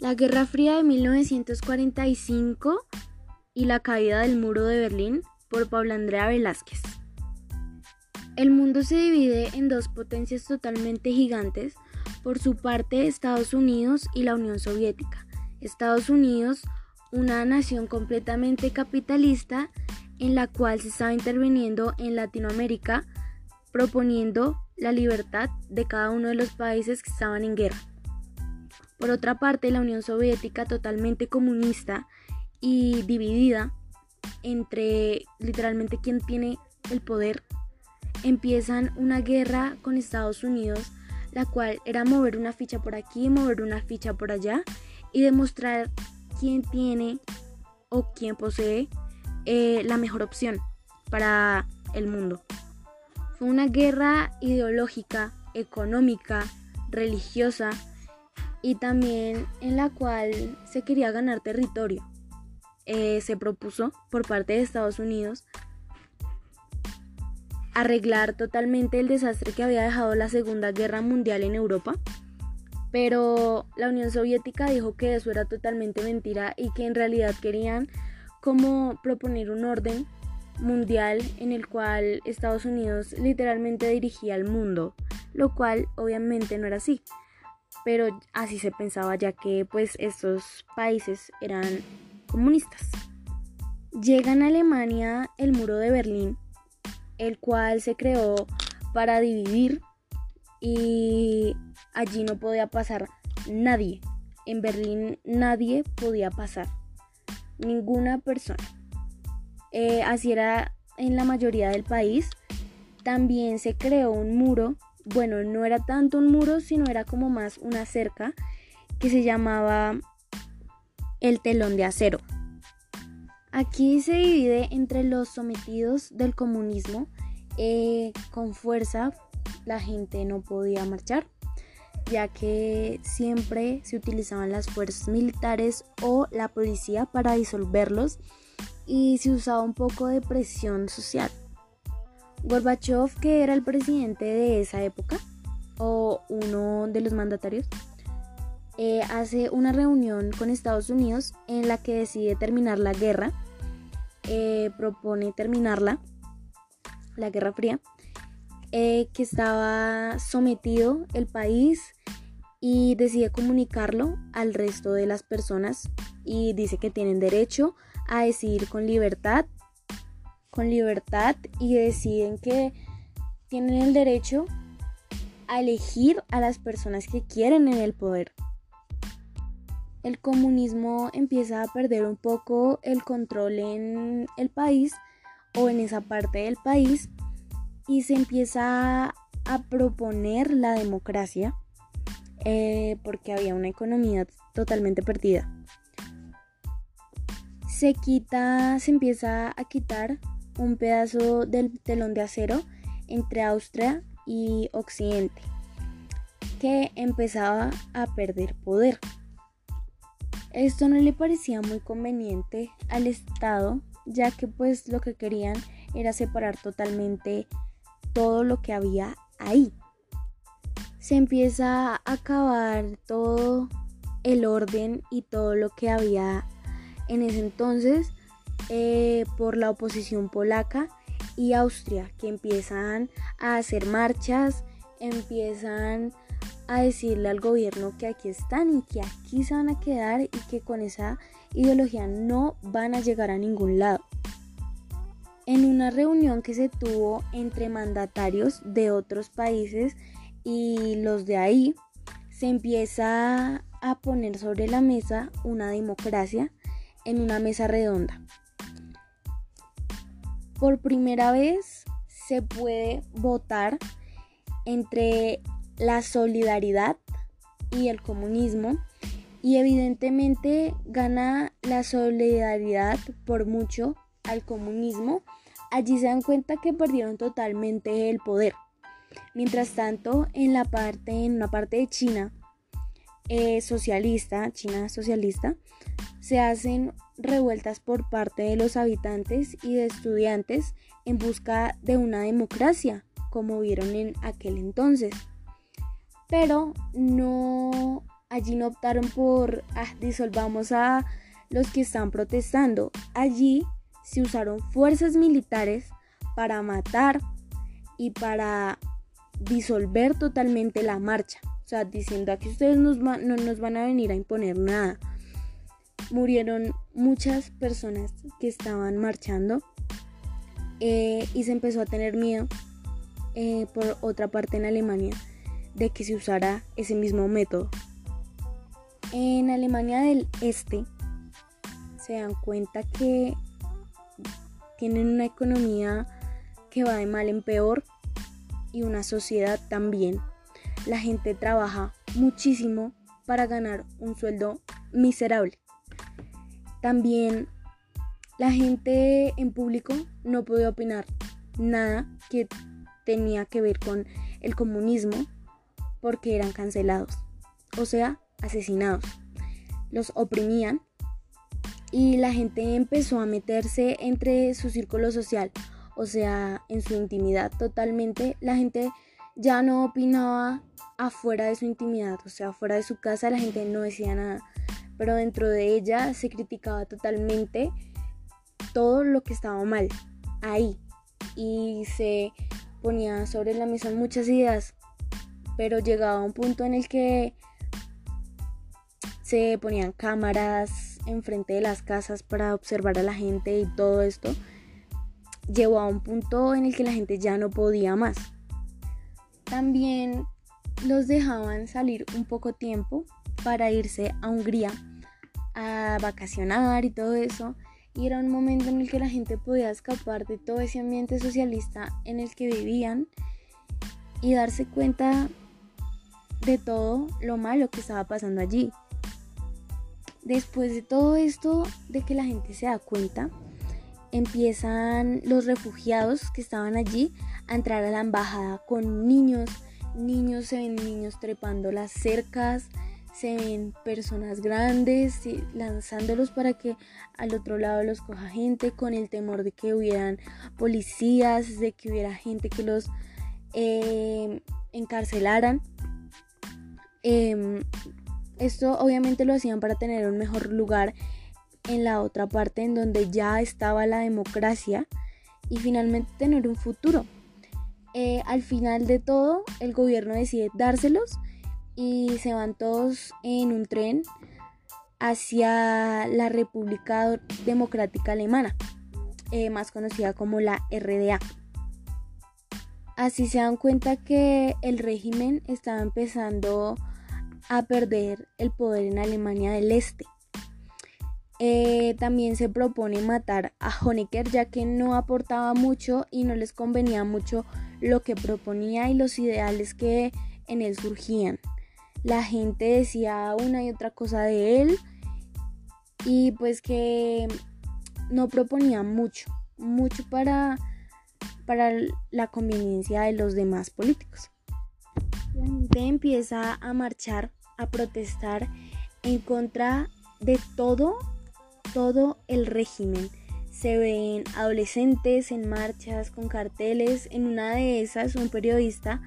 La Guerra Fría de 1945 y la caída del muro de Berlín por Pablo Andrea Velázquez. El mundo se divide en dos potencias totalmente gigantes, por su parte Estados Unidos y la Unión Soviética. Estados Unidos, una nación completamente capitalista en la cual se estaba interviniendo en Latinoamérica, proponiendo la libertad de cada uno de los países que estaban en guerra. Por otra parte, la Unión Soviética totalmente comunista y dividida entre literalmente quien tiene el poder, empiezan una guerra con Estados Unidos, la cual era mover una ficha por aquí, mover una ficha por allá y demostrar quién tiene o quién posee eh, la mejor opción para el mundo. Fue una guerra ideológica, económica, religiosa, y también en la cual se quería ganar territorio. Eh, se propuso por parte de Estados Unidos arreglar totalmente el desastre que había dejado la Segunda Guerra Mundial en Europa, pero la Unión Soviética dijo que eso era totalmente mentira y que en realidad querían como proponer un orden mundial en el cual Estados Unidos literalmente dirigía el mundo, lo cual obviamente no era así pero así se pensaba ya que pues estos países eran comunistas. Llega en Alemania el muro de Berlín, el cual se creó para dividir y allí no podía pasar nadie. En Berlín nadie podía pasar, ninguna persona. Eh, así era en la mayoría del país. También se creó un muro bueno, no era tanto un muro, sino era como más una cerca que se llamaba el telón de acero. Aquí se divide entre los sometidos del comunismo. Eh, con fuerza la gente no podía marchar, ya que siempre se utilizaban las fuerzas militares o la policía para disolverlos y se usaba un poco de presión social. Gorbachev, que era el presidente de esa época, o uno de los mandatarios, eh, hace una reunión con Estados Unidos en la que decide terminar la guerra, eh, propone terminarla, la Guerra Fría, eh, que estaba sometido el país y decide comunicarlo al resto de las personas y dice que tienen derecho a decidir con libertad con libertad y deciden que tienen el derecho a elegir a las personas que quieren en el poder. El comunismo empieza a perder un poco el control en el país o en esa parte del país y se empieza a proponer la democracia eh, porque había una economía totalmente perdida. Se quita, se empieza a quitar un pedazo del telón de acero entre Austria y Occidente, que empezaba a perder poder. Esto no le parecía muy conveniente al Estado, ya que pues lo que querían era separar totalmente todo lo que había ahí. Se empieza a acabar todo el orden y todo lo que había en ese entonces eh, por la oposición polaca y Austria, que empiezan a hacer marchas, empiezan a decirle al gobierno que aquí están y que aquí se van a quedar y que con esa ideología no van a llegar a ningún lado. En una reunión que se tuvo entre mandatarios de otros países y los de ahí, se empieza a poner sobre la mesa una democracia en una mesa redonda por primera vez se puede votar entre la solidaridad y el comunismo y evidentemente gana la solidaridad por mucho al comunismo. Allí se dan cuenta que perdieron totalmente el poder. Mientras tanto, en la parte, en una parte de China eh, socialista, China socialista, se hacen revueltas por parte de los habitantes y de estudiantes en busca de una democracia, como vieron en aquel entonces. Pero no allí no optaron por ah, disolvamos a los que están protestando. Allí se usaron fuerzas militares para matar y para disolver totalmente la marcha. Sea, diciendo aquí ustedes no nos van a venir a imponer nada. Murieron muchas personas que estaban marchando eh, y se empezó a tener miedo eh, por otra parte en Alemania de que se usara ese mismo método. En Alemania del Este se dan cuenta que tienen una economía que va de mal en peor y una sociedad también. La gente trabaja muchísimo para ganar un sueldo miserable. También la gente en público no puede opinar nada que tenía que ver con el comunismo porque eran cancelados, o sea, asesinados. Los oprimían y la gente empezó a meterse entre su círculo social, o sea, en su intimidad totalmente. La gente ya no opinaba afuera de su intimidad, o sea, afuera de su casa la gente no decía nada, pero dentro de ella se criticaba totalmente todo lo que estaba mal ahí y se ponía sobre la mesa muchas ideas, pero llegaba un punto en el que se ponían cámaras enfrente de las casas para observar a la gente y todo esto llegó a un punto en el que la gente ya no podía más. También los dejaban salir un poco tiempo para irse a Hungría a vacacionar y todo eso. Y era un momento en el que la gente podía escapar de todo ese ambiente socialista en el que vivían y darse cuenta de todo lo malo que estaba pasando allí. Después de todo esto, de que la gente se da cuenta, empiezan los refugiados que estaban allí a entrar a la embajada con niños. Niños, se ven niños trepando las cercas, se ven personas grandes lanzándolos para que al otro lado los coja gente con el temor de que hubieran policías, de que hubiera gente que los eh, encarcelaran. Em, esto obviamente lo hacían para tener un mejor lugar en la otra parte en donde ya estaba la democracia y finalmente tener un futuro. Eh, al final de todo, el gobierno decide dárselos y se van todos en un tren hacia la República Democrática Alemana, eh, más conocida como la RDA. Así se dan cuenta que el régimen estaba empezando a perder el poder en Alemania del Este. Eh, también se propone matar a Honecker ya que no aportaba mucho y no les convenía mucho lo que proponía y los ideales que en él surgían. La gente decía una y otra cosa de él y pues que no proponía mucho, mucho para, para la conveniencia de los demás políticos. La gente empieza a marchar a protestar en contra de todo, todo el régimen. Se ven adolescentes en marchas con carteles. En una de esas, un periodista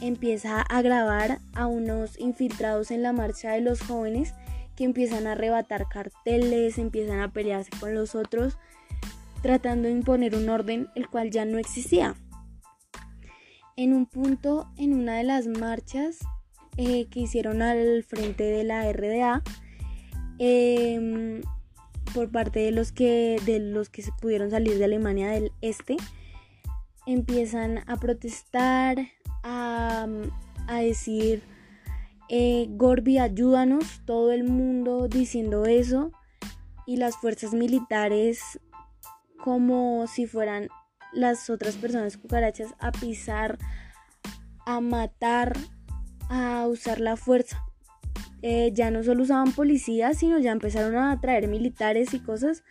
empieza a grabar a unos infiltrados en la marcha de los jóvenes que empiezan a arrebatar carteles, empiezan a pelearse con los otros, tratando de imponer un orden el cual ya no existía. En un punto, en una de las marchas, eh, que hicieron al frente de la RDA em, por parte de los que de los que se pudieron salir de Alemania del Este empiezan a protestar a, decir eh, Gorbi ayúdanos todo el mundo diciendo eso y las fuerzas militares como si fueran las otras personas cucarachas a pisar a matar a usar la fuerza. Eh, ya no solo usaban policías, sino ya empezaron a traer militares y cosas.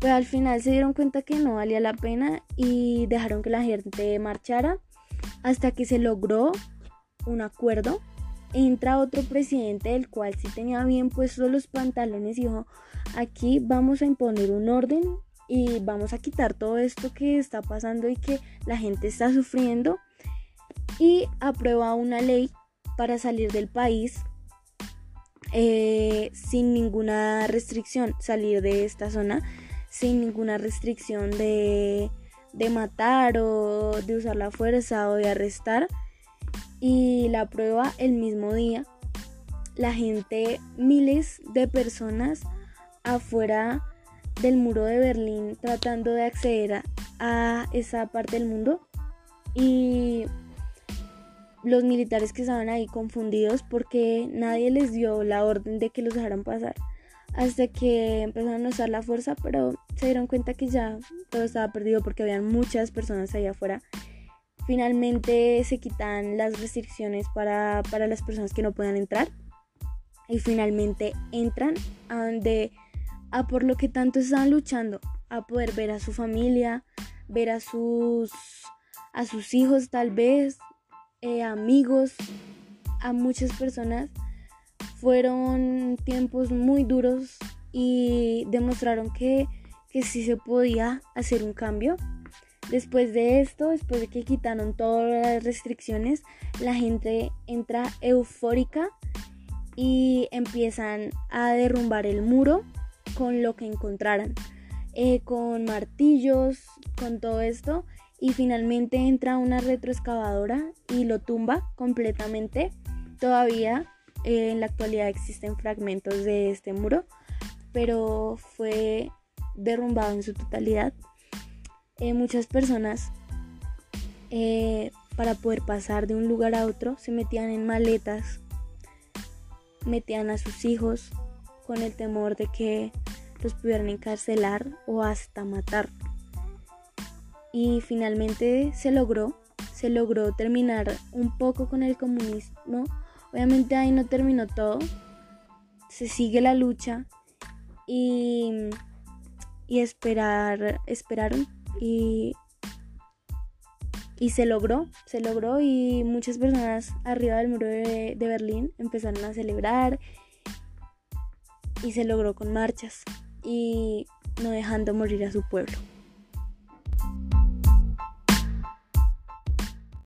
Pero al final se dieron cuenta que no valía la pena y dejaron que la gente marchara hasta que se logró un acuerdo. Entra otro presidente del cual sí tenía bien puestos los pantalones y dijo, aquí vamos a imponer un orden y vamos a quitar todo esto que está pasando y que la gente está sufriendo y aprueba una ley para salir del país eh, sin ninguna restricción salir de esta zona, sin ninguna restricción de, de matar o de usar la fuerza o de arrestar. Y la prueba el mismo día, la gente, miles de personas afuera del muro de Berlín tratando de acceder a, esa parte del mundo y los militares que estaban ahí confundidos porque nadie les dio la orden de que los dejaran pasar hasta que empezaron a usar la fuerza pero se dieron cuenta que ya todo estaba perdido porque habían muchas personas ahí afuera. Finalmente se quitan las restricciones para, para las personas que no puedan entrar y finalmente entran a donde a por lo que tanto estaban luchando, a poder ver a su familia, ver a sus, a sus hijos tal vez, eh, amigos, a muchas personas. Fueron tiempos muy duros y demostraron que, que sí se podía hacer un cambio. Después de esto, después de que quitaron todas las restricciones, la gente entra eufórica y empiezan a derrumbar el muro con lo que encontraran, eh, con martillos, con todo esto. Y finalmente entra una retroexcavadora y lo tumba completamente. Todavía eh, en la actualidad existen fragmentos de este muro, pero fue derrumbado en su totalidad. Eh, muchas personas para poder pasar de un lugar a otro se metían en maletas, metían a sus hijos con el temor de que los pudieran encarcelar o hasta matar. Y finalmente se logró, se logró terminar un poco con el comunismo. Obviamente ahí no terminó todo, se sigue la lucha y, y esperar, esperaron y, y se logró, se logró y muchas personas arriba del muro de, de Berlín empezaron a celebrar y se logró con marchas y no dejando morir a su pueblo.